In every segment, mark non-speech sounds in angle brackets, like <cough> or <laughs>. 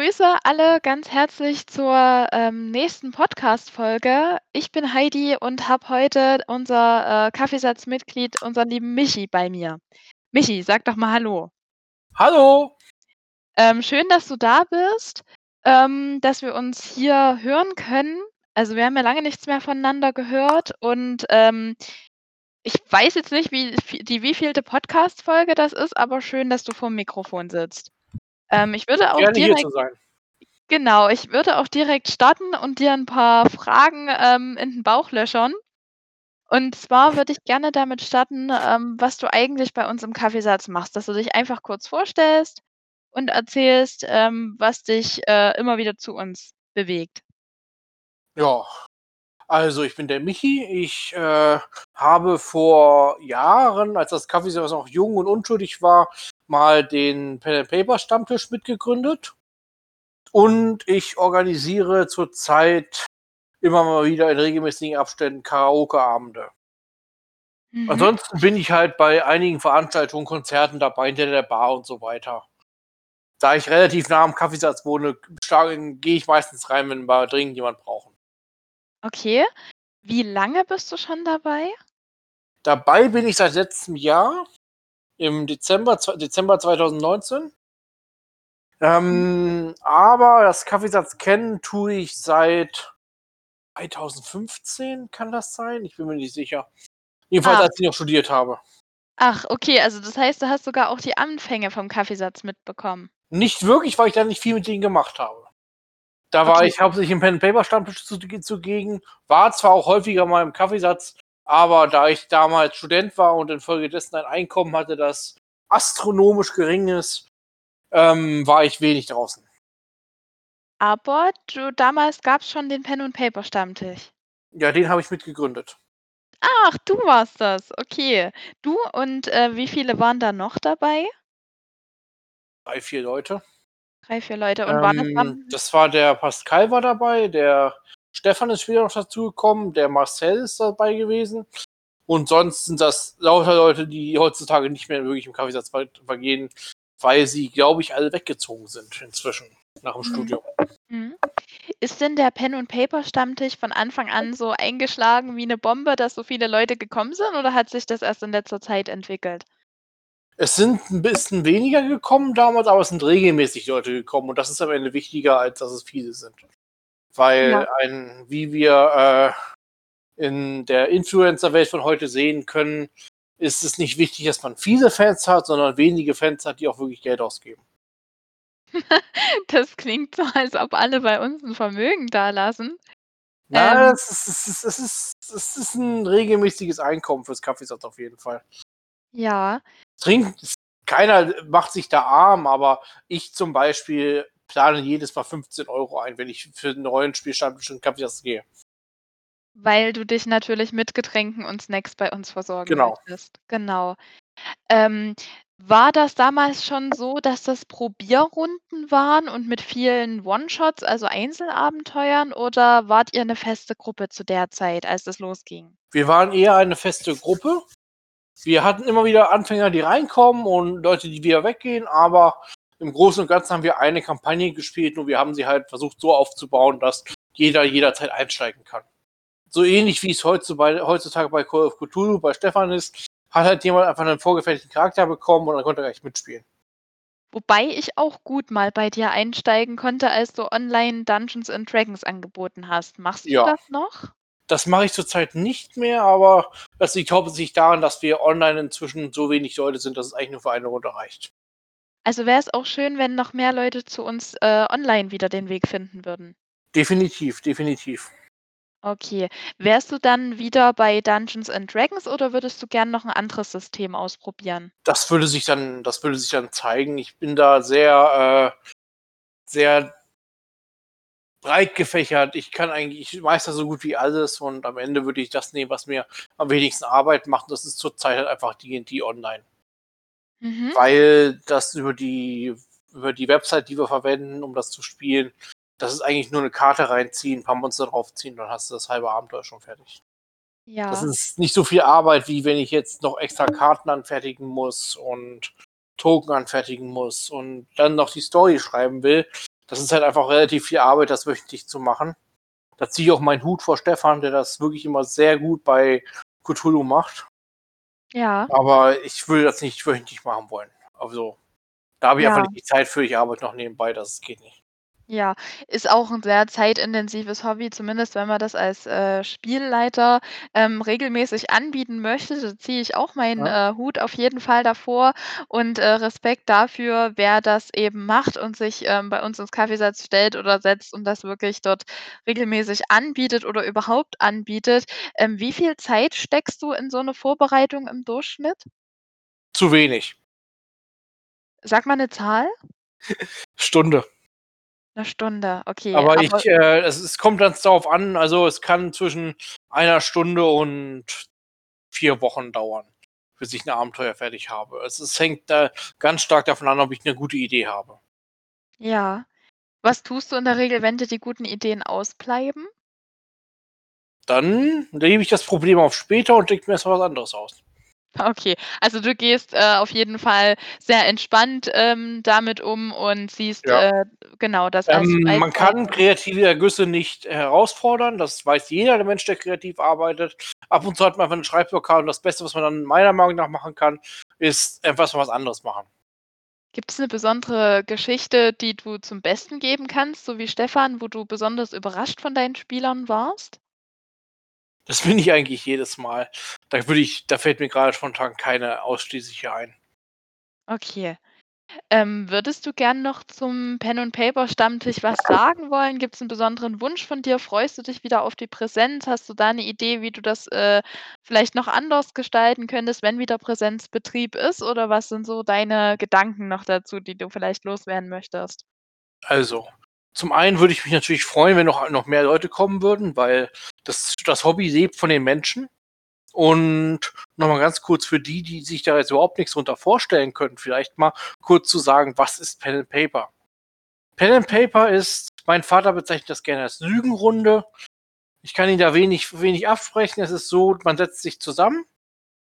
Ich begrüße alle ganz herzlich zur, ähm, nächsten Podcast-Folge. Ich bin Heidi und habe heute unser, äh, Kaffeesatzmitglied, unseren lieben Michi bei mir. Michi, sag doch mal hallo. Hallo. Ähm, schön, dass du da bist, ähm, dass wir uns hier hören können. Also, wir haben ja lange nichts mehr voneinander gehört und, ähm, ich weiß jetzt nicht, wie die wievielte Podcast-Folge das ist, aber schön, dass du vorm Mikrofon sitzt. Ähm, ich würde auch Gerne direkt genau, ich würde auch direkt starten und dir 'n paar Fragen, ähm, in 'n Bauch löchern. Und zwar würde ich gerne damit starten, ähm, was du eigentlich bei uns im Kaffeesatz machst, dass du dich einfach kurz vorstellst und erzählst, ähm, was dich, äh, immer wieder zu uns bewegt. Ja, also ich bin der Michi. Ich, äh, habe vor Jahren, als das Kaffeesatz noch jung und unschuldig war, mal den Pen and Paper Stammtisch mitgegründet. Und ich organisiere zurzeit immer mal wieder in regelmäßigen Abständen Karaoke-Abende. Mhm. Ansonsten bin ich halt bei einigen Veranstaltungen, Konzerten dabei, hinter der Bar und so weiter. Da ich relativ nah am Kaffeesatz wohne, gehe ich meistens rein, wenn wir dringend jemand brauchen. Okay. Wie lange bist du schon dabei? Dabei bin ich seit letztem Jahr im Dezember Dezember 2019. Mhm. Ähm, aber das Kaffeesatz kennen tue ich seit 2015, kann das sein? Ich bin mir nicht sicher. Jedenfalls, Ah. als ich noch studiert habe. Ach, okay, also das heißt, du hast sogar auch die Anfänge vom Kaffeesatz mitbekommen? Nicht wirklich, weil ich da nicht viel mit denen gemacht habe. Da war ich hauptsächlich im Pen and Paper Stammtisch zuge zugegen, war zwar auch häufiger mal im Kaffeesatz, aber da ich damals Student war und infolgedessen ein Einkommen hatte, das astronomisch gering ist, ähm, war ich wenig draußen. Aber du damals gab's schon den Pen und Paper Stammtisch? Ja, den habe ich mitgegründet. Ach, du warst das, okay. Du und, äh, wie viele waren da noch dabei? 3, 4 Leute. 3, 4 Leute und waren das Ähm, dann das war der Pascal war dabei, der Stefan ist später noch dazugekommen, der Marcel ist dabei gewesen. Und sonst sind das lauter Leute, die heutzutage nicht mehr wirklich im Kaffeesatz ver vergehen, weil sie, glaube ich, alle weggezogen sind inzwischen nach dem Mhm. Studium. Mhm. Ist denn der Pen und Paper Stammtisch von Anfang an so eingeschlagen wie 'ne Bombe, dass so viele Leute gekommen sind oder hat sich das erst in letzter Zeit entwickelt? Es sind 'n bisschen weniger gekommen damals, aber es sind regelmäßig Leute gekommen und das ist am Ende wichtiger, als dass es viele sind. Weil Ja. ein wie wir, äh, in der Influencer-Welt von heute sehen können, ist es nicht wichtig, dass man viele Fans hat, sondern wenige Fans hat, die auch wirklich Geld ausgeben. <laughs> Das klingt so, als ob alle bei uns 'n Vermögen dalassen. Na, Ähm es ist es ist es ist es ist 'n regelmäßiges Einkommen fürs Kaffeesatz auf jeden Fall. Ja. Trinkt keiner macht sich da arm, aber ich zum Beispiel plane jedes Mal 15 € ein, wenn ich für 'n Rollenspiel-Stammtisch in 'n Kaffeesatz gehe. Weil du dich natürlich mit Getränken und Snacks bei uns versorgen Genau. möchtest. Genau. Ähm, war das damals schon so, dass das Probierrunden waren und mit vielen One-Shots, also Einzelabenteuern, oder wart ihr 'ne feste Gruppe zu der Zeit, als das losging? Wir waren eher eine feste Gruppe. Wir hatten immer wieder Anfänger, die reinkommen und Leute, die wieder weggehen, aber im Großen und Ganzen haben wir eine Kampagne gespielt und wir haben sie halt versucht, so aufzubauen, dass jeder jederzeit einsteigen kann. So ähnlich wie es heutzutage bei Call of Cthulhu bei Stefan ist, hat halt jemand einfach 'nen vorgefertigten Charakter bekommen und dann konnte er gleich mitspielen. Wobei ich auch gut mal bei dir einsteigen konnte, als du online Dungeons and Dragons angeboten hast. Machst du Ja. das noch? Das mache ich zurzeit nicht mehr, aber das liegt hauptsächlich daran, dass wir online inzwischen so wenig Leute sind, dass es eigentlich nur für eine Runde reicht. Also, wäre es auch schön, wenn noch mehr Leute zu uns, äh, online wieder den Weg finden würden? Definitiv, definitiv. Okay. Wärst du dann wieder bei Dungeons and Dragons oder würdest du gern noch 'n anderes System ausprobieren? Das würde sich dann das würde sich dann zeigen. Ich bin da sehr, äh sehr breit gefächert. Ich kann eigentlich ich meister so gut wie alles und am Ende würde ich das nehmen, was mir am wenigsten Arbeit macht. Das ist zurzeit halt einfach D&D Online. Mhm. Weil das über die über die Website, die wir verwenden, um das zu spielen das ist eigentlich nur 'ne Karte reinziehen, paar Monster draufziehen, dann hast du das halbe Abenteuer schon fertig. Das Ja. ist nicht so viel Arbeit, wie wenn ich jetzt noch extra Karten anfertigen muss und Token anfertigen muss und dann noch die Story schreiben will. Das ist halt einfach relativ viel Arbeit, das wöchentlich zu machen. Da ziehe ich auch meinen Hut vor Stefan, der das wirklich immer sehr gut bei Cthulhu macht. Ja. Aber ich würde das nicht wöchentlich machen wollen. Also, da habe ich Ja. einfach nicht die Zeit für. Ich arbeite noch nebenbei, das geht nicht. Ja, ist auch 'n sehr zeitintensives Hobby, zumindest wenn man das als, äh, Spielleiter, ähm, regelmäßig anbieten möchte. Da ziehe ich auch meinen, Ja. äh, Hut auf jeden Fall davor und, äh, Respekt dafür, wer das eben macht und sich, ähm, bei uns ins Kaffeesatz stellt oder setzt und das wirklich dort regelmäßig anbietet oder überhaupt anbietet. Ähm, wie viel Zeit steckst du in so 'ne Vorbereitung im Durchschnitt? Zu wenig. Sag mal 'ne Zahl. Stunde. 'Ne Stunde, okay, Aber aber ich, äh es es kommt ganz darauf an, also, es kann zwischen 1 Stunde und 4 Wochen dauern, bis ich 'n Abenteuer fertig habe. Es es hängt da ganz stark davon an, ob ich 'ne gute Idee habe. Ja. Was tust du in der Regel, wenn dir die guten Ideen ausbleiben? Dann lege ich das Problem auf später und denke mir erst mal was anderes aus. Okay, also, du gehst, äh, auf jeden Fall sehr entspannt, ähm, damit um und siehst, Ja. äh, genau, das als Ähm, man Freizeit kann kreative Ergüsse nicht herausfordern. Das weiß jeder, der Mensch, der kreativ arbeitet. Ab und zu hat man einfach 'ne Schreibblockade und das Beste, was man dann meiner Meinung nach machen kann, ist etwas mal was anderes machen. Gibt's 'ne besondere Geschichte, die du zum Besten geben kannst, so wie Stefan, wo du besonders überrascht von deinen Spielern warst? Das bin ich eigentlich jedes Mal. Da würde ich da fällt mir grade spontan keine ausschließliche ein. Okay. Ähm, würdest du gern noch zum Pen&Paper-Stammtisch was sagen wollen? Gibt's 'n besonderen Wunsch von dir? Freust du dich wieder auf die Präsenz? Hast du da 'ne Idee, wie du das, äh, vielleicht noch anders gestalten könntest, wenn wieder Präsenzbetrieb ist? Oder was sind so deine Gedanken noch dazu, die du vielleicht loswerden möchtest? Also, zum einen würde ich mich natürlich freuen, wenn noch noch mehr Leute kommen würden, weil das das Hobby lebt von den Menschen. Und noch mal ganz kurz für die, die sich da jetzt überhaupt nix drunter vorstellen können, vielleicht mal kurz zu sagen: „Was ist Pen and Paper?“ Pen and Paper ist mein Vater bezeichnet das gerne als Lügenrunde. Ich kann ihm da wenig wenig absprechen. Es ist so, man setzt sich zusammen,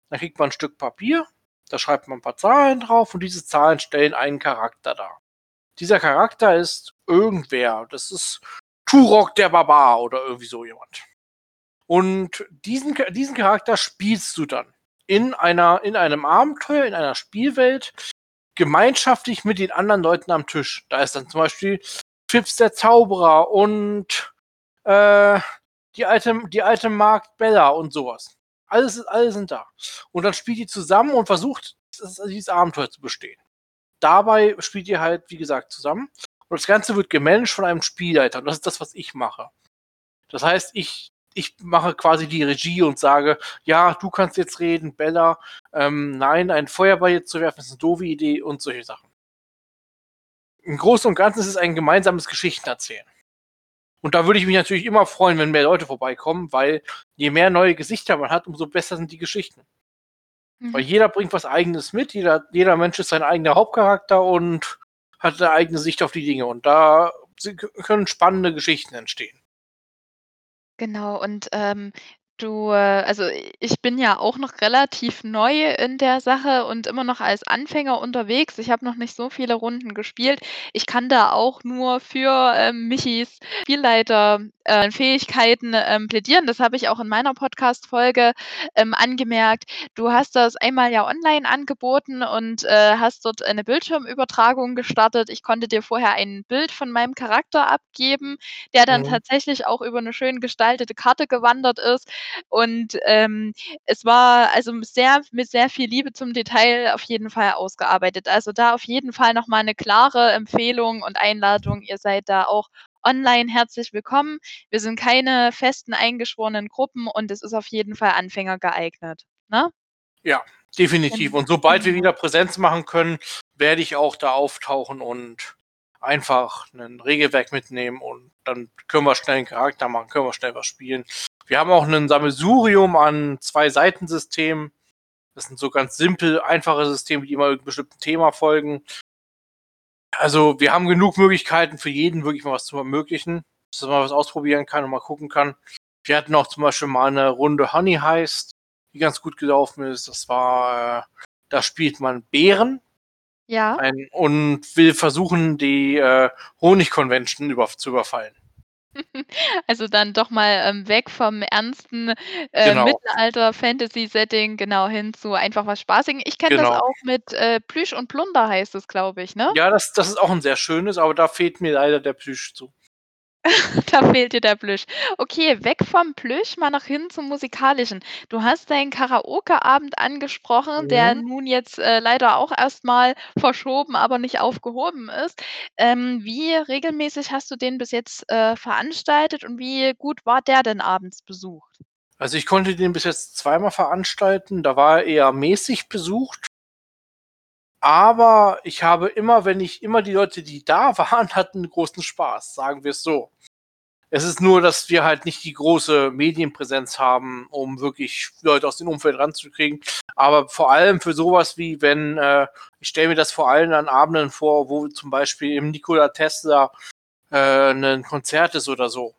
dann kriegt man 'n Stück Papier, da schreibt man 'n paar Zahlen drauf und diese Zahlen stellen einen Charakter dar. Dieser Charakter ist irgendwer. Das ist Turok der Barbar oder irgendwie so jemand. Und diesen diesen Charakter spielst du dann in einer in einem Abenteuer, in einer Spielwelt gemeinschaftlich mit den anderen Leuten am Tisch. Da ist dann zum Beispiel Fips der Zauberer und, äh, die alte die alte Magd Bella und so was. Alles alle sind da. Und dann spielt ihr zusammen und versucht, dieses Abenteuer zu bestehen. Dabei spielt ihr halt, wie gesagt, zusammen und das Ganze wird gemanagt von einem Spielleiter und das ist das, was ich mache. Das heißt, ich ich mache quasi die Regie und sage: „Ja, du kannst jetzt reden, Bella. Ähm, nein, ein Feuerball jetzt zu werfen, ist 'ne doofe Idee“ und solche Sachen. Im Großen und Ganzen ist es ein gemeinsames Geschichtenerzählen. Und da würde ich mich natürlich immer freuen, wenn mehr Leute vorbeikommen, weil je mehr neue Gesichter man hat, umso besser sind die Geschichten. Weil Mhm. jeder bringt was Eigenes mit. Jeder jeder Mensch ist sein eigener Hauptcharakter und hat 'ne eigene Sicht auf die Dinge. Und da können spannende Geschichten entstehen. Genau und, ähm, du, äh also, ich bin ja auch noch relativ neu in der Sache und immer noch als Anfänger unterwegs. Ich habe noch nicht so viele Runden gespielt. Ich kann da auch nur für, ähm, Michis Spielleiter äh, Fähigkeiten, ähm, plädieren. Das habe ich auch in meiner Podcast-Folge, ähm, angemerkt. Du hast das einmal ja online angeboten und, äh, hast dort eine Bildschirmübertragung gestartet. Ich konnte dir vorher ein Bild von meinem Charakter abgeben, der dann Mhm. tatsächlich auch über 'ne schön gestaltete Karte gewandert ist. Und, ähm, es war also sehr mit sehr viel Liebe zum Detail auf jeden Fall ausgearbeitet. Also, da auf jeden Fall noch mal 'ne klare Empfehlung und Einladung. Ihr seid da auch online herzlich willkommen. Wir sind keine festen eingeschworenen Gruppen und es ist auf jeden Fall Anfänger geeignet, ne? Ja, definitiv. Gen Und sobald wir genau. wieder Präsenz machen können, werde ich auch da auftauchen und einfach 'nen Regelwerk mitnehmen und dann können wir schnell 'n Charakter machen, können wir schnell was spielen. Wir haben auch 'nen Sammelsurium an Zwei-Seiten-Systemen. Das sind so ganz simpel einfache Systeme, die immer irgend 'nem bestimmten Thema folgen. Also, wir haben genug Möglichkeiten für jeden wirklich mal was zu ermöglichen, dass mal was ausprobieren kann und mal gucken kann. Wir hatten auch zum Beispiel mal 'ne Runde Honey Heist, die ganz gut gelaufen ist. Das war, äh da spielt man Bären. Ja. Ein und will versuchen, die, äh, Honig-Convention über zu überfallen. <laughs> Also, dann doch mal, ähm, weg vom ernsten, äh, Genau. Mittelalter-Fantasy-Setting, genau, hin zu einfach was Spaßigem. Ich kenne das Genau. auch mit, äh, Plüsch und Plunder heißt es, glaube ich, ne? Ja, das das ist auch 'n sehr schönes, aber da fehlt mir leider der Plüsch zu. <laughs> Da fehlt dir der Plüsch. Okay, weg vom Plüsch, mal noch hin zum Musikalischen. Du hast deinen Karaoke-Abend angesprochen, der nun jetzt, äh, leider auch erst mal verschoben, aber nicht aufgehoben ist. Ähm, wie regelmäßig hast du den bis jetzt, äh, veranstaltet und wie gut war der denn abends besucht? Also, ich konnte den bis jetzt zweimal veranstalten, da war er eher mäßig besucht. Aber ich habe immer wenn ich immer die Leute, die da <laughs> waren, hatten großen Spaß, sagen wir's so. Es ist nur, dass wir halt nicht die große Medienpräsenz haben, um wirklich Leute aus dem Umfeld ranzukriegen. Aber vor allem für so was wie wenn, äh ich stelle mir das vor allem an Abenden vor, wo zum Beispiel im Nikola Tesla, äh, 'nen Konzert ist oder so.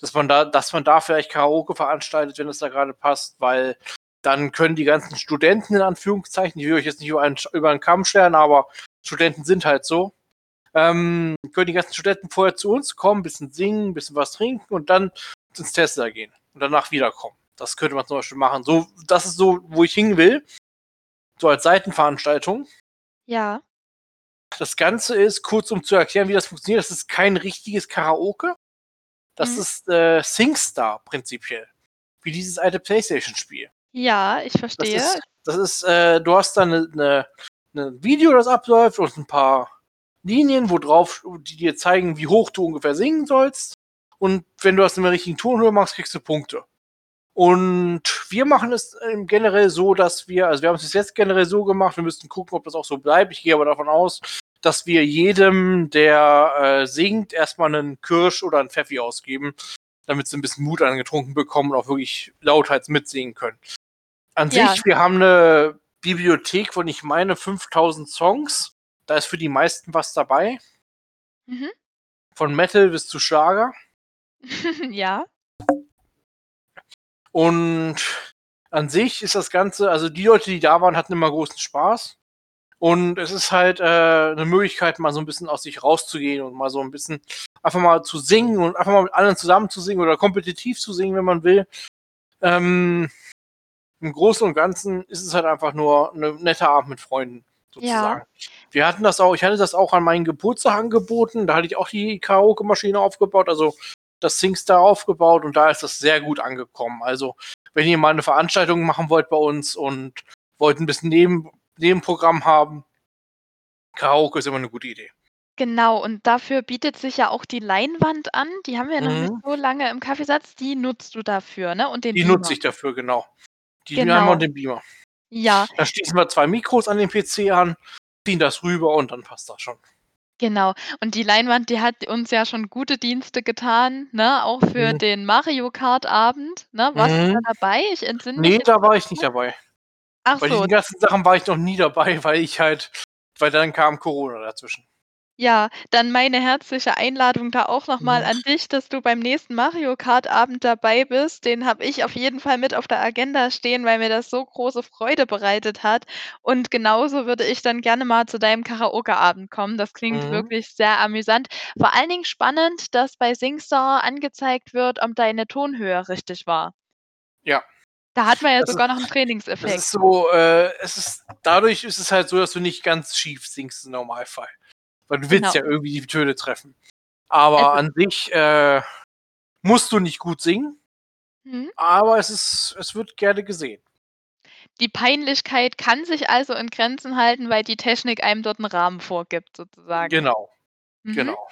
Dass man da dass man da vielleicht Karaoke veranstaltet, wenn es da grade passt, weil dann können die ganzen Studenten in Anführungszeichen, ich will euch jetzt nicht über einen über 'n Kamm scheren, aber Studenten sind halt so, ähm, können die ganzen Studenten vorher zu uns kommen, bisschen singen, bisschen was trinken und dann ins Tesla gehen und danach wiederkommen. Das könnte man zum Beispiel machen. So das ist so, wo ich hin will, so als Seitenveranstaltung. Ja. Das Ganze ist kurz, um zu erklären, wie das funktioniert, das ist kein richtiges Karaoke. Das Mhm. ist, äh, SingStar prinzipiell, wie dieses alte PlayStation-Spiel. Ja, ich Das verstehe. ist das ist, äh du hast da 'ne 'ne 'ne Video, das abläuft und 'n paar Linien, wo drauf die dir zeigen, wie hoch du ungefähr singen sollst. Und wenn du das in der richtigen Tonhöhe machst, kriegst du Punkte. Und wir machen es, ähm, generell so, dass wir also, wir haben's bis jetzt generell so gemacht, wir müssten gucken, ob das auch so bleibt. Ich gehe aber davon aus, dass wir jedem, der, äh, singt, erst mal 'nen Kirsch oder 'n Pfeffi ausgeben, damit sie 'n bisschen Mut angetrunken bekommen und auch wirklich lauthals mitsingen können. An Ja. sich, wir haben 'ne Bibliothek von, ich meine, 5.000 Songs. Da ist für die meisten was dabei. Mhm. Von Metal bis zu Schlager. <laughs> Ja. Und an sich ist das Ganze also, die Leute, die da waren, hatten immer großen Spaß. Und es ist halt, äh, 'ne Möglichkeit, mal so 'n bisschen aus sich rauszugehen und mal so 'n bisschen einfach mal zu singen und einfach mal mit anderen zusammen zu singen oder kompetitiv zu singen, wenn man will. Ähm, im Großen und Ganzen ist es halt einfach nur 'ne netter Abend mit Freunden Ja. sozusagen. Wir hatten das auch ich hatte das auch an meinen Geburtstag angeboten, da hatte ich auch die Karaoke-Maschine aufgebaut, also, das SingStar aufgebaut und da ist das sehr gut angekommen. Also, wenn ihr mal 'ne Veranstaltung machen wollt bei uns und wollt 'n bisschen Neben Nebenprogramm haben Karaoke ist immer 'ne gute Idee. Genau, und dafür bietet sich ja auch die Leinwand an. Die haben wir noch nicht Mhm. so lange im Kaffeesatz. Die nutzt du dafür, ne? Und den Die Beamer. nutze ich dafür, genau. Die Leinwand Genau. und den Beamer. Ja. Da schließen wir 2 Mikros an den PC an, ziehen das rüber und dann passt das schon. Genau. Und die Leinwand, die hat uns ja schon gute Dienste getan, ne, auch für Mhm. den Mario-Kart-Abend, ne? Warst du da Mhm. dabei? Ich entsinne mich Ne, jetzt da war ich nicht dabei. Ach Bei so. diesen ganzen Sachen war ich noch nie dabei, weil ich halt weil dann kam Corona dazwischen. Ja, dann meine herzliche Einladung da auch noch mal Mhm. an dich, dass du beim nächsten Mario-Kart-Abend dabei bist. Den habe ich auf jeden Fall mit auf der Agenda stehen, weil mir das so große Freude bereitet hat. Und genauso würde ich dann gerne mal zu deinem Karaoke-Abend kommen. Das klingt Mhm. wirklich sehr amüsant. Vor allen Dingen spannend, dass bei SingStar angezeigt wird, ob deine Tonhöhe richtig war. Ja. Da hat man ja Das ist sogar noch 'n das Trainingseffekt. ist so, äh es ist dadurch ist es halt so, dass du nicht ganz schief singst im Normalfall. Weil du willst Genau. ja irgendwie die Töne treffen. Aber Also an sich, äh, musst du nicht gut singen Mhm. aber es ist es wird gerne gesehen. Die Peinlichkeit kann sich also in Grenzen halten, weil die Technik einem dort 'n Rahmen vorgibt sozusagen. Genau, Mhm. genau.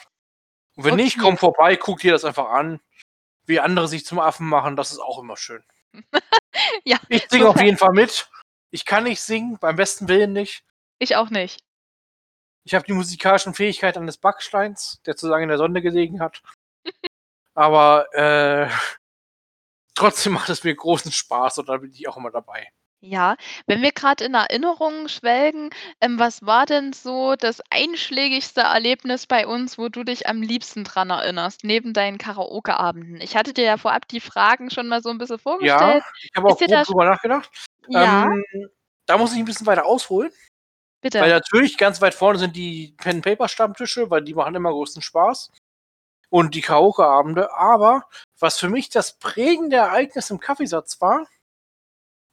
Und wenn nicht, Okay. komm vorbei, guck dir das einfach an, wie andere sich zum Affen machen, das ist auch immer schön. <laughs> Ja, Ich singe auf jeden Fall mit. Ich kann nicht singen, beim besten Willen nicht. Ich auch nicht. Ich habe die musikalischen Fähigkeiten eines Backsteins, der zu lange in der Sonne gelegen hat. <laughs> Aber, äh, <laughs> trotzdem macht es mir großen Spaß und da bin ich auch immer dabei. Ja, wenn wir grad in Erinnerungen schwelgen, ähm, was war denn so das einschlägigste Erlebnis bei uns, wo du dich am liebsten dran erinnerst, neben deinen Karaoke-Abenden? Ich hatte dir ja vorab die Fragen schon mal so 'n bisschen Ja, vorgestellt. ich habe auch grob drüber nachgedacht. Ja? Ähm, da muss ich 'n bisschen weiter ausholen. Bitte. Weil natürlich ganz weit vorne sind die Pen-Paper-Stammtische, weil die machen immer großen Spaß. Und die Karaoke-Abende. Aber was für mich das prägende Ereignis im Kaffeesatz war,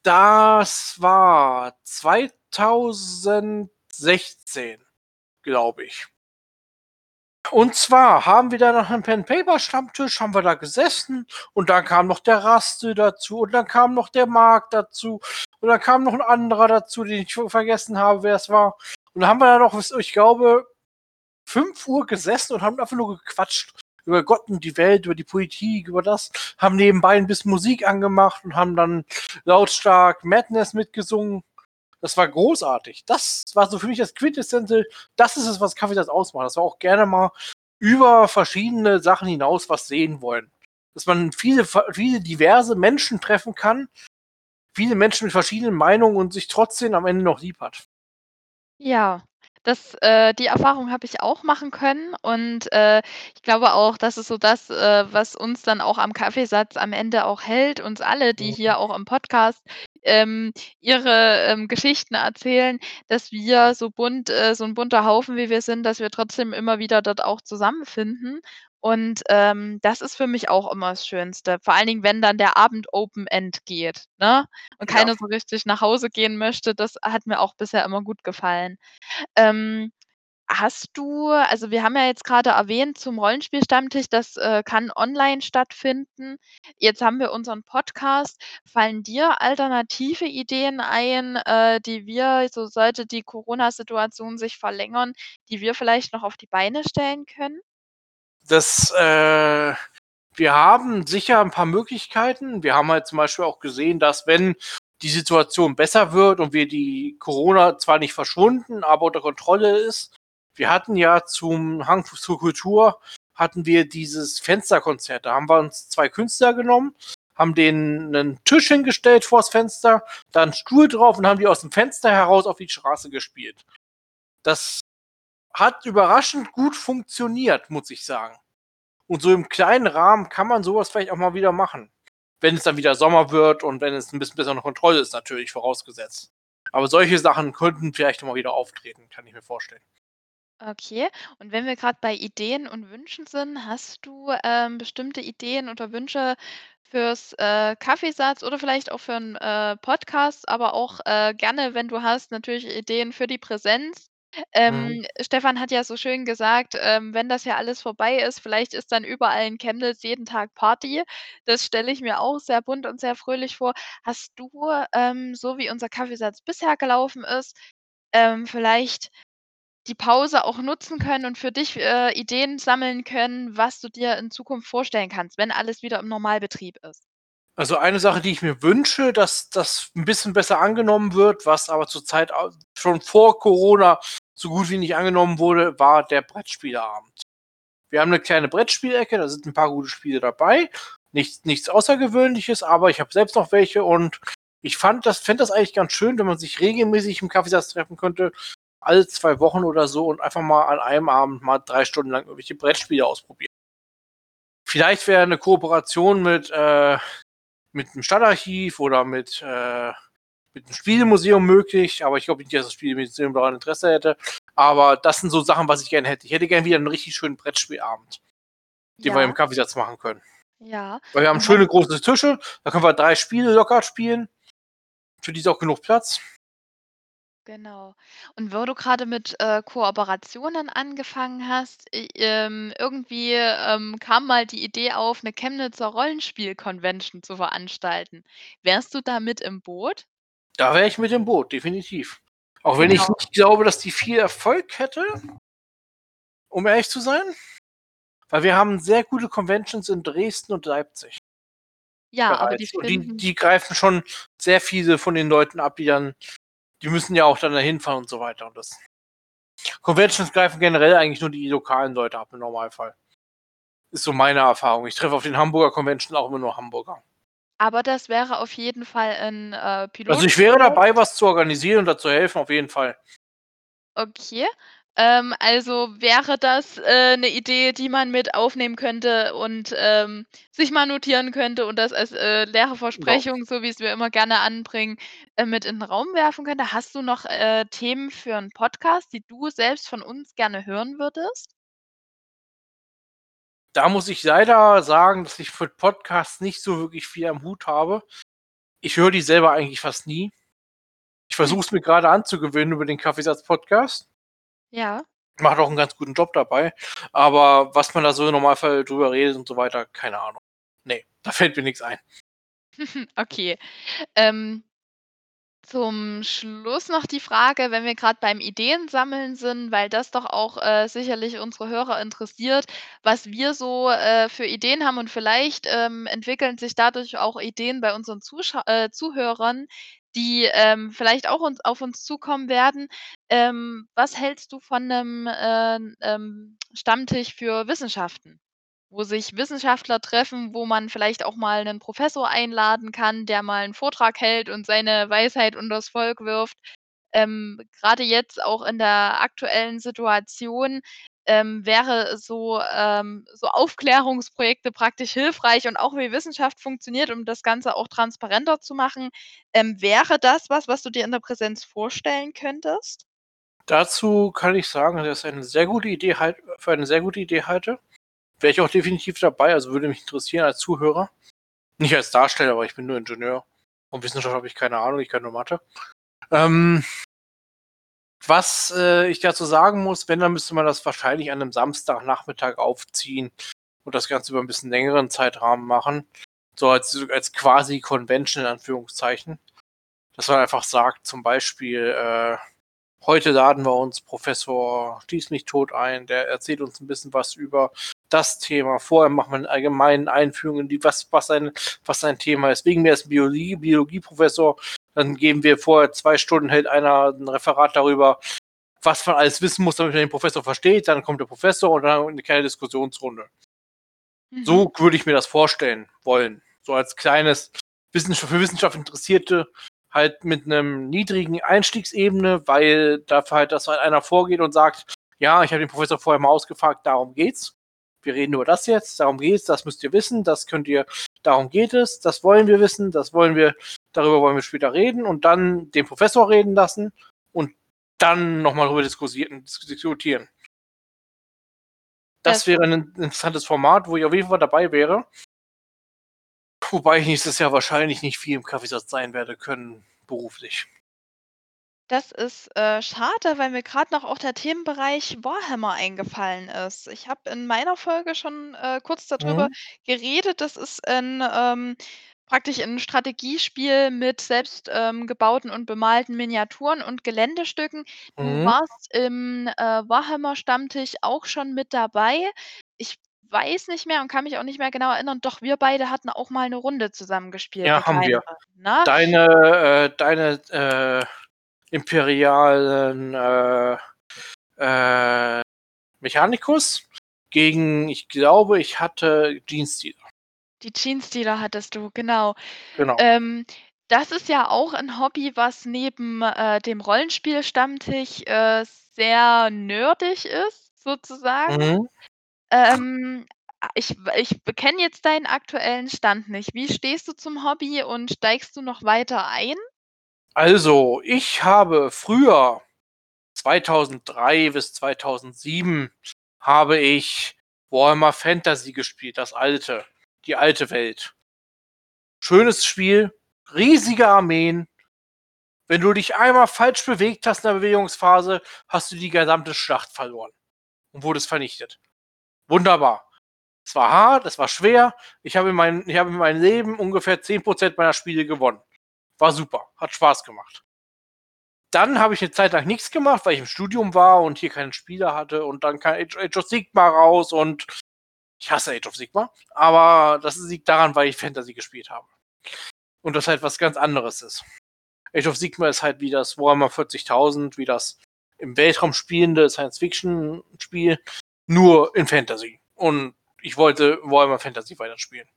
das war 2016, glaube ich. Und zwar haben wir da nach einem Pen-Paper-Stammtisch, haben wir da gesessen und dann kam noch der Raste dazu und dann kam noch der Marc dazu und dann kam noch ein anderer dazu, den ich vergessen habe, wer es war. Und dann haben wir da noch, ich glaube, 5 Uhr gesessen und haben einfach nur gequatscht über Gott und die Welt, über die Politik, über das, haben nebenbei ein bisschen Musik angemacht und haben dann lautstark Madness mitgesungen. Das war großartig. Das war so für mich das Quintessente. Das ist es, was Kaffeesatz ausmacht. Das war auch gerne mal über verschiedene Sachen hinaus was sehen wollen. Dass man viele, viele diverse Menschen treffen kann, viele Menschen mit verschiedenen Meinungen und sich trotzdem am Ende noch lieb hat. Ja, das äh, die Erfahrung habe ich auch machen können und, äh, ich glaube auch, das ist so das, äh, was uns dann auch am Kaffeesatz am Ende auch hält, uns alle, die hier auch im Podcast, ähm, ihre, ähm, Geschichten erzählen, dass wir so bunt äh, so 'n bunter Haufen, wie wir sind, dass wir trotzdem immer wieder dort auch zusammenfinden. Und, ähm, das ist für mich auch immer das Schönste. Vor allen Dingen, wenn dann der Abend Open End geht, ne? Und Ja. keiner so richtig nach Hause gehen möchte, das hat mir auch bisher immer gut gefallen. Ähm, hast du also, wir haben ja jetzt grade erwähnt zum Rollenspiel-Stammtisch, das, äh, kann online stattfinden. Jetzt haben wir unseren Podcast. Fallen dir alternative Ideen ein, äh, die wir so sollte die Corona-Situation sich verlängern, die wir vielleicht noch auf die Beine stellen können? Das, äh wir haben sicher ein paar Möglichkeiten. Wir haben halt zum Beispiel auch gesehen, dass wenn die Situation besser wird und wir die Corona zwar nicht verschwunden, aber unter Kontrolle ist. Wir hatten ja zum Hang zur Kultur hatten wir dieses Fensterkonzert. Da haben wir uns 2 Künstler genommen, haben denen 'nen Tisch hingestellt vors Fenster, da 'n Stuhl drauf und haben die aus'm Fenster heraus auf die Straße gespielt. Das hat überraschend gut funktioniert, muss ich sagen. Und so im kleinen Rahmen kann man so was vielleicht auch mal wieder machen. Wenn es dann wieder Sommer wird und wenn es 'n bisschen besser unter Kontrolle ist, natürlich vorausgesetzt. Aber solche Sachen könnten vielleicht mal wieder auftreten, kann ich mir vorstellen. Okay. Und wenn wir grad bei Ideen und Wünschen sind, hast du, ähm, bestimmte Ideen oder Wünsche fürs, äh, Kaffeesatz oder vielleicht auch für 'n, äh, Podcast, aber auch, äh, gerne, wenn du hast, natürlich Ideen für die Präsenz. Mhm. Ähm, Stefan hat ja so schön gesagt, ähm, wenn das ja alles vorbei ist, vielleicht ist dann überall in Chemnitz jeden Tag Party. Das stelle ich mir auch sehr bunt und sehr fröhlich vor. Hast du, ähm, so wie unser Kaffeesatz bisher gelaufen ist, ähm, vielleicht die Pause auch nutzen können und für dich, äh, Ideen sammeln können, was du dir in Zukunft vorstellen kannst, wenn alles wieder im Normalbetrieb ist? Also, eine Sache, die ich mir wünsche, dass das 'n bisschen besser angenommen wird, was aber zurzeit schon vor Corona so gut wie nicht angenommen wurde, war der Brettspieleabend. Wir haben 'ne kleine Brettspielecke, da sind 'n paar gute Spiele dabei. Nichts nichts Außergewöhnliches, aber ich habe selbst noch welche und ich fand das fände das eigentlich ganz schön, wenn man sich regelmäßig im Kaffeesatz treffen könnte, alle 2 Wochen oder so und einfach mal an einem Abend mal 3 Stunden lang irgendwelche Brettspiele ausprobieren. Vielleicht wäre 'ne Kooperation mit, äh mit 'm Stadtarchiv oder mit, äh mit 'm Spielemuseum möglich, aber ich glaube nicht, dass das Spielemuseum daran Interesse hätte. Aber das sind so Sachen, was ich gerne hätte. Ich hätte gern wieder 'n richtig schönen Brettspielabend, den wir im Ja. Kaffeesatz machen können. Ja. Weil wir haben schöne große Tische, da können wir 3 Spiele locker spielen. Für die ist auch genug Platz. Genau. Und wo du grade mit, äh, Kooperationen angefangen hast, i ähm, irgendwie, ähm, kam mal die Idee auf, 'ne Chemnitzer Rollenspiel-Convention zu veranstalten. Wärst du da mit im Boot? Da wäre ich mit im Boot, definitiv. Auch wenn ich Genau. nicht glaube, dass die viel Erfolg hätte um ehrlich zu sein. Weil wir haben sehr gute Conventions in Dresden und Leipzig. Ja, aber die Bereits. Und die finden die greifen schon sehr viele von den Leuten ab, die dann die müssen ja auch dann da hinfahren und so weiter und das Conventions greifen generell eigentlich nur die lokalen Leute ab im Normalfall. Ist so meine Erfahrung. Ich treffe auf den Hamburger Convention auch immer nur Hamburger. Aber das wäre auf jeden Fall 'n, äh, Also, ich wäre dabei, was zu organisieren und da zu helfen, auf jeden Fall. Okay. Ähm, also wäre das, äh, 'ne Idee, die man mit aufnehmen könnte und, ähm, sich mal notieren könnte und das als, äh, leere. Versprechung, so wie's wir immer gerne anbringen, äh, mit in 'n Raum werfen könnte. Hast du noch, äh, Themen für 'n Podcast, die du selbst von uns gerne hören würdest? Da muss ich leider sagen, dass ich mit Podcasts nicht so wirklich viel am Hut habe. Ich höre die selber eigentlich fast nie. Ich Hm. versuche es mir grade anzugewöhnen über den Kaffeesatz-Podcast. Ja. Macht auch 'n ganz guten Job dabei. Aber was man da so im Normalfall drüber redet und so weiter, keine Ahnung. Ne, <laughs> da fällt mir nix ein. <laughs> Okay. Ähm zum Schluss noch die Frage, wenn wir grad beim Ideensammeln sind, weil das doch auch, äh, sicherlich unsere Hörer interessiert, was wir so, äh, für Ideen haben und vielleicht, ähm, entwickeln sich dadurch auch Ideen bei unseren Zuschau äh, Zuhörern, die, ähm, vielleicht auch uns auf uns zukommen werden. Ähm, was hältst du von 'nem, äh, ähm, Stammtisch für Wissenschaften? Wo sich Wissenschaftler treffen, wo man vielleicht auch mal 'nen Professor einladen kann, der mal 'n Vortrag hält und seine Weisheit unters Volk wirft. Ähm, grade jetzt auch in der aktuellen Situation, ähm, wäre so ähm, so Aufklärungsprojekte praktisch hilfreich und auch wie Wissenschaft funktioniert, um das Ganze auch transparenter zu machen. Ähm, wäre das was, was du dir in der Präsenz vorstellen könntest? Dazu kann ich sagen, dass ich eine sehr gute Idee halt für eine sehr gute Idee halte. Wäre ich auch definitiv dabei, also würde mich interessieren als Zuhörer. Nicht als Darsteller, weil ich bin nur Ingenieur. Von Wissenschaft habe ich keine Ahnung, ich kann nur Mathe. Ähm was, äh, ich dazu sagen muss, wenn, dann müsste man das wahrscheinlich an 'nem Samstagnachmittag aufziehen und das Ganze über 'n bisschen längeren Zeitrahmen machen, so als als quasi Convention in Anführungszeichen. Dass man einfach sagt, zum Beispiel, äh: „Heute laden wir uns Professor Schieß mich tot ein, der erzählt uns 'n bisschen was über das Thema.“ Vorher macht man 'ne allgemeine Einführung in die was was sein was sein Thema ist. Wegen mir ist Biologie Biologieprofessor, dann geben wir vorher 2 Stunden hält einer 'n Referat darüber, was man alles wissen muss, damit man den Professor versteht. Dann kommt der Professor und dann 'ne kleine Diskussionsrunde. Mhm. So würde ich mir das vorstellen wollen. So als kleines Wissenscha für Wissenschaft Interessierte halt mit 'nem niedrigen Einstiegsebene, weil dafür halt, dass halt einer vorgeht und sagt: „Ja, ich habe den Professor vorher mal ausgefragt, darum geht's. Wir reden über das jetzt, darum geht's, das müsst ihr wissen, das könnt ihr darum geht es, das wollen wir wissen, das wollen wir darüber wollen wir später reden“ und dann den Professor reden lassen und dann noch mal darüber diskutieren. Das wäre 'nen interessantes Format, wo ich auf jeden Fall dabei wäre. Wobei ich nächstes Jahr wahrscheinlich nicht viel im Kaffeesatz sein werde können, beruflich. Das ist, äh, schade, weil mir grad noch auch der Themenbereich Warhammer eingefallen ist. Ich habe in meiner Folge schon, äh, kurz da drüber Mhm. geredet. Das ist 'n, ähm praktisch 'n Strategiespiel mit selbst, ähm, gebauten und bemalten Miniaturen und Geländestücken. Du Mhm. warst im, äh, Warhammer-Stammtisch auch schon mit dabei. Ich weiß nicht mehr und kann mich auch nicht mehr genau erinnern, doch wir beide hatten auch mal 'ne Runde zusammen gespielt, 'ne Ja, haben wir. ne? Deine äh, deine, äh, imperialen, äh, äh, Mechanicus gegen ich glaube, ich hatte Genestealer. Die Genestealer hattest du, genau. Genau. Ähm, das ist ja auch 'n Hobby, was neben, äh, dem Rollenspiel-Stammtisch, äh, sehr nerdig ist, sozusagen. Mhm. Ähm, ich ich kenne jetzt deinen aktuellen Stand nicht. Wie stehst du zum Hobby und steigst du noch weiter ein? Also, ich habe früher 2003 bis 2007 habe ich Warhammer Fantasy gespielt, das alte die alte Welt. Schönes Spiel, riesige Armeen. Wenn du dich einmal falsch bewegt hast in der Bewegungsphase, hast du die gesamte Schlacht verloren und wurdest vernichtet. Wunderbar. Es war hart, es war schwer. Ich habe in mein ich habe in meinem Leben ungefähr 10 % meiner Spiele gewonnen. War super, hat Spaß gemacht. Dann habe ich 'ne Zeit lang nix gemacht, weil ich im Studium war und hier keine Spiele hatte und dann kam Age Age of Sigmar raus und ich hasse Age of Sigmar, aber das liegt daran, weil ich Fantasy gespielt habe. Und das halt was ganz anderes ist. Age of Sigmar ist halt wie das Warhammer 40.000, wie das im Weltraum spielende Science-Fiction-Spiel, nur in Fantasy. Und ich wollte Warhammer Fantasy weiterspielen.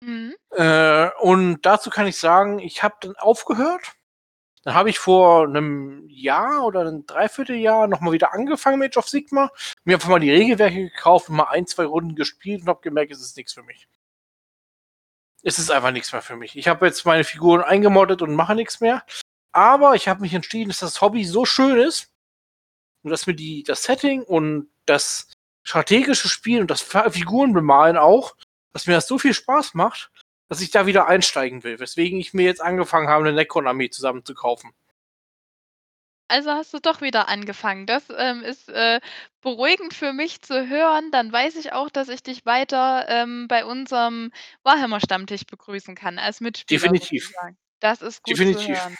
Mhm. Äh, und dazu kann ich sagen, ich habe dann aufgehört. Dann habe ich vor einem Jahr oder einem Dreivierteljahr nochmal wieder angefangen mit Age of Sigma, mir einfach mal die Regelwerke gekauft und mal ein, zwei Runden gespielt und habe gemerkt, es ist nichts für mich. Es ist einfach nichts mehr für mich. Ich habe jetzt meine Figuren eingemoddet und mache nichts mehr. Aber ich habe mich entschieden, dass das Hobby so schön ist und dass mir die, das Setting und das strategische Spiel und das Figuren bemalen auch, dass mir das so viel Spaß macht, dass ich da wieder einsteigen will. Weswegen ich mir jetzt angefangen habe, eine Necron-Armee zusammen zu kaufen. Also hast du doch wieder angefangen. Das ähm, ist äh, beruhigend für mich zu hören. Dann weiß ich auch, dass ich dich weiter ähm, bei unserem Warhammer-Stammtisch begrüßen kann als Mitspieler. Definitiv. Sozusagen. Das ist gut Definitiv. zu hören.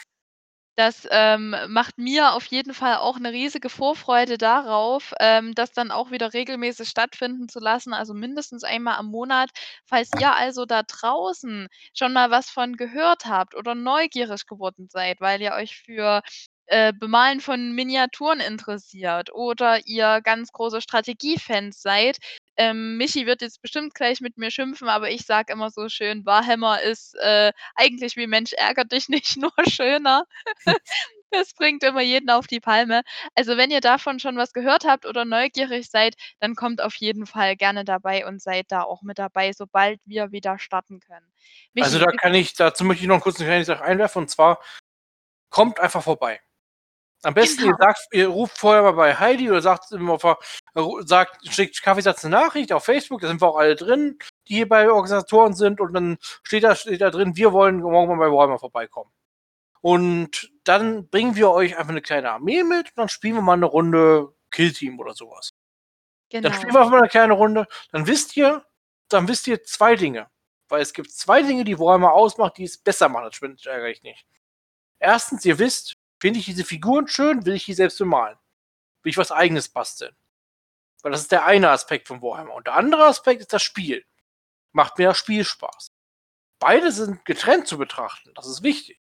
Das, ähm, macht mir auf jeden Fall auch eine riesige Vorfreude darauf, ähm, das dann auch wieder regelmäßig stattfinden zu lassen, also mindestens einmal am Monat. Falls ihr also da draußen schon mal was von gehört habt oder neugierig geworden seid, weil ihr euch für, äh, Bemalen von Miniaturen interessiert oder ihr ganz große Strategiefans seid, ähm, Michi wird jetzt bestimmt gleich mit mir schimpfen, aber ich sage immer so schön, Warhammer ist, äh, eigentlich wie Mensch ärgert dich <laughs> nicht, nur schöner. Das bringt immer jeden auf die Palme. Also, wenn ihr davon schon was gehört habt oder neugierig seid, dann kommt auf jeden Fall gerne dabei und seid da auch mit dabei, sobald wir wieder starten können. Michi, Also da kann ich, dazu möchte ich noch kurz eine kleine Sache einwerfen und zwar kommt einfach vorbei. Am besten, Genau. ihr sagt, ihr ruft vorher mal bei Heidi oder sagt immer sagt, schickt Kaffeesatz eine Nachricht auf Facebook, da sind wir auch alle drin, die hier bei Organisatoren sind und dann steht da, steht da drin, wir wollen morgen mal bei Warhammer vorbeikommen. Und dann bringen wir euch einfach eine kleine Armee mit und dann spielen wir mal eine Runde Killteam oder sowas. Dann spielen Genau. wir einfach mal eine kleine Runde. Dann wisst ihr, dann wisst ihr zwei Dinge. Weil es gibt zwei Dinge, die Warhammer ausmacht, die es besser machen als Schwind ärgerlich nicht. Erstens, ihr wisst, finde ich diese Figuren schön, will ich die selbst bemalen. Will ich was eigenes basteln. Weil das ist der eine Aspekt von Warhammer. Und der andere Aspekt ist das Spiel. Macht mir das Spiel Spaß. Beide sind getrennt zu betrachten. Das ist wichtig.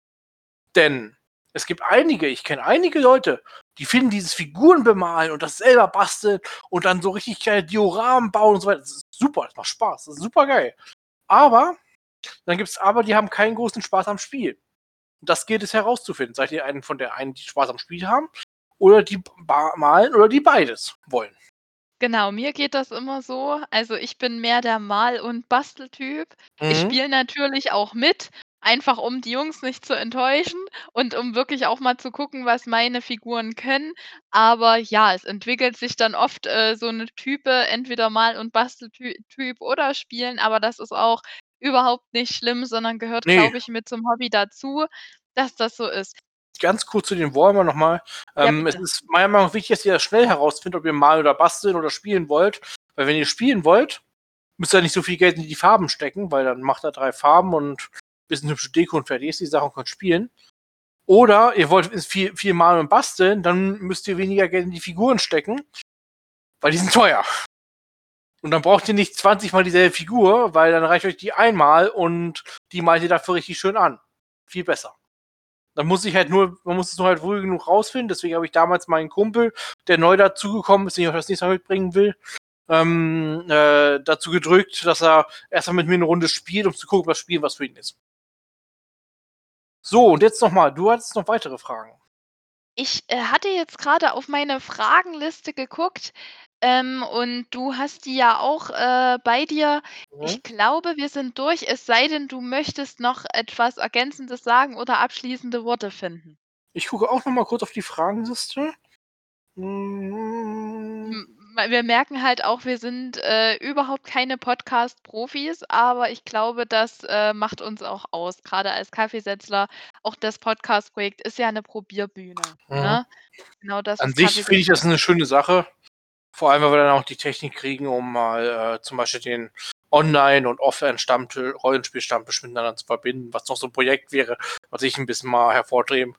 Denn es gibt einige, ich kenne einige Leute, die finden dieses Figuren bemalen und das selber basteln und dann so richtig kleine Dioramen bauen und so weiter. Das ist super, das macht Spaß, das ist super geil. Aber, dann gibt es aber, die haben keinen großen Spaß am Spiel. Und das gilt es herauszufinden. Seid ihr einen von der einen, die Spaß am Spiel haben, oder die malen, oder die beides wollen. Genau, mir geht das immer so. Also, ich bin mehr der Mal und Basteltyp. Ich Mhm. spiele natürlich auch mit, einfach um die Jungs nicht zu enttäuschen und um wirklich auch mal zu gucken, was meine Figuren können. Aber ja, es entwickelt sich dann oft, äh, so 'ne Type, entweder Mal und Bastelty Typ oder Spielen, aber das ist auch überhaupt nicht schlimm, sondern gehört, Ne. glaube ich, mit zum Hobby dazu, dass das so ist. Ganz kurz zu den Warhammer nochmal. Ja, Ähm, es ist meiner Meinung nach wichtig, dass ihr das schnell herausfindet, ob ihr malen oder basteln oder spielen wollt. Weil wenn ihr spielen wollt, müsst ihr nicht so viel Geld in die Farben stecken, weil dann macht er drei Farben und ein bisschen hübsche Deko und fertig ist die Sache und könnt spielen. Oder ihr wollt viel, viel malen und basteln, dann müsst ihr weniger Geld in die Figuren stecken, weil die sind teuer. Und dann braucht ihr nicht 20 mal dieselbe Figur, weil dann reicht euch die einmal und die malt ihr dafür richtig schön an. Viel besser. Dann muss ich halt nur, man muss es nur halt wohl genug rausfinden. Deswegen habe ich damals meinen Kumpel, der neu dazugekommen ist, den ich euch das nächste Mal mitbringen will, ähm, äh, dazu gedrückt, dass er erstmal mit mir eine Runde spielt, um zu gucken, was Spielen was für ihn ist. So, und jetzt nochmal, du hattest noch weitere Fragen. Ich, äh, hatte jetzt grade auf meine Fragenliste geguckt, ähm, und du hast die ja auch, äh, bei dir. Mhm. Ich glaube, wir sind durch, es sei denn, du möchtest noch etwas Ergänzendes sagen oder abschließende Worte finden. Ich gucke auch noch mal kurz auf die Fragenliste. Hm. Wir merken halt auch, wir sind, äh, überhaupt keine Podcast-Profis, aber ich glaube, das, äh, macht uns auch aus, grade als Kaffeesätzler. Auch das Podcast-Projekt ist ja 'ne Probierbühne, Mhm. ne? Genau das, An sich finde ich das 'ne schöne Sache. Vor allem, weil wir dann auch die Technik kriegen, um mal, äh, zum Beispiel den Online und Offline-Stammti Rollenspiel-Stammtisch miteinander zu verbinden, was noch so 'n Projekt wäre, was ich 'n bisschen mal hervortreten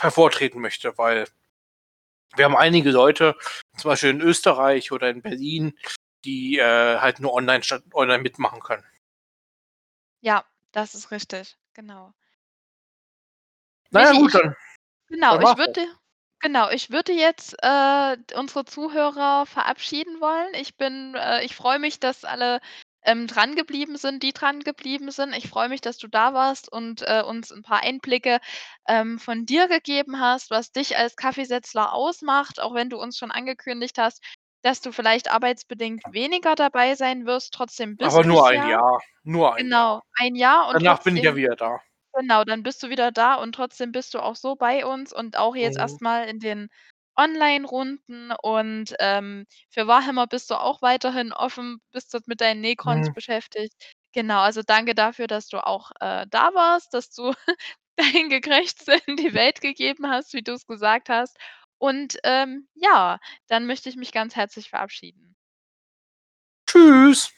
hervortreten möchte, weil wir haben einige Leute, zum Beispiel in Österreich oder in Berlin, die, äh, halt nur online statt online mitmachen können. Ja, das ist richtig, genau. Na ja, Michi, gut, dann genau, dann ich das. würde genau, ich würde jetzt, äh, unsere Zuhörer verabschieden wollen. Ich bin äh, ich freue mich, dass alle, ähm, drangeblieben sind, die drangeblieben sind. Ich freue mich, dass du da warst und, äh, uns 'n paar Einblicke, ähm, von dir gegeben hast, was dich als Kaffeesetzler ausmacht, auch wenn du uns schon angekündigt hast, dass du vielleicht arbeitsbedingt weniger dabei sein wirst. Trotzdem Aber bist nur du's ein ja. Jahr, nur ein Genau, Jahr. 1 Jahr und Danach bin ich ja trotzdem wieder da. genau, dann bist du wieder da und trotzdem bist du auch so bei uns und auch jetzt Mhm. erst mal in den Onlinerunden und, ähm, für Warhammer bist du auch weiterhin offen, bist dort mit deinen Necrons Mhm. beschäftigt. Genau, also danke dafür, dass du auch, äh, da warst, dass du <laughs> dein Gekrächze in die Welt gegeben hast, wie du's gesagt hast. Und, ähm, ja, dann möchte ich mich ganz herzlich verabschieden. Tschüss.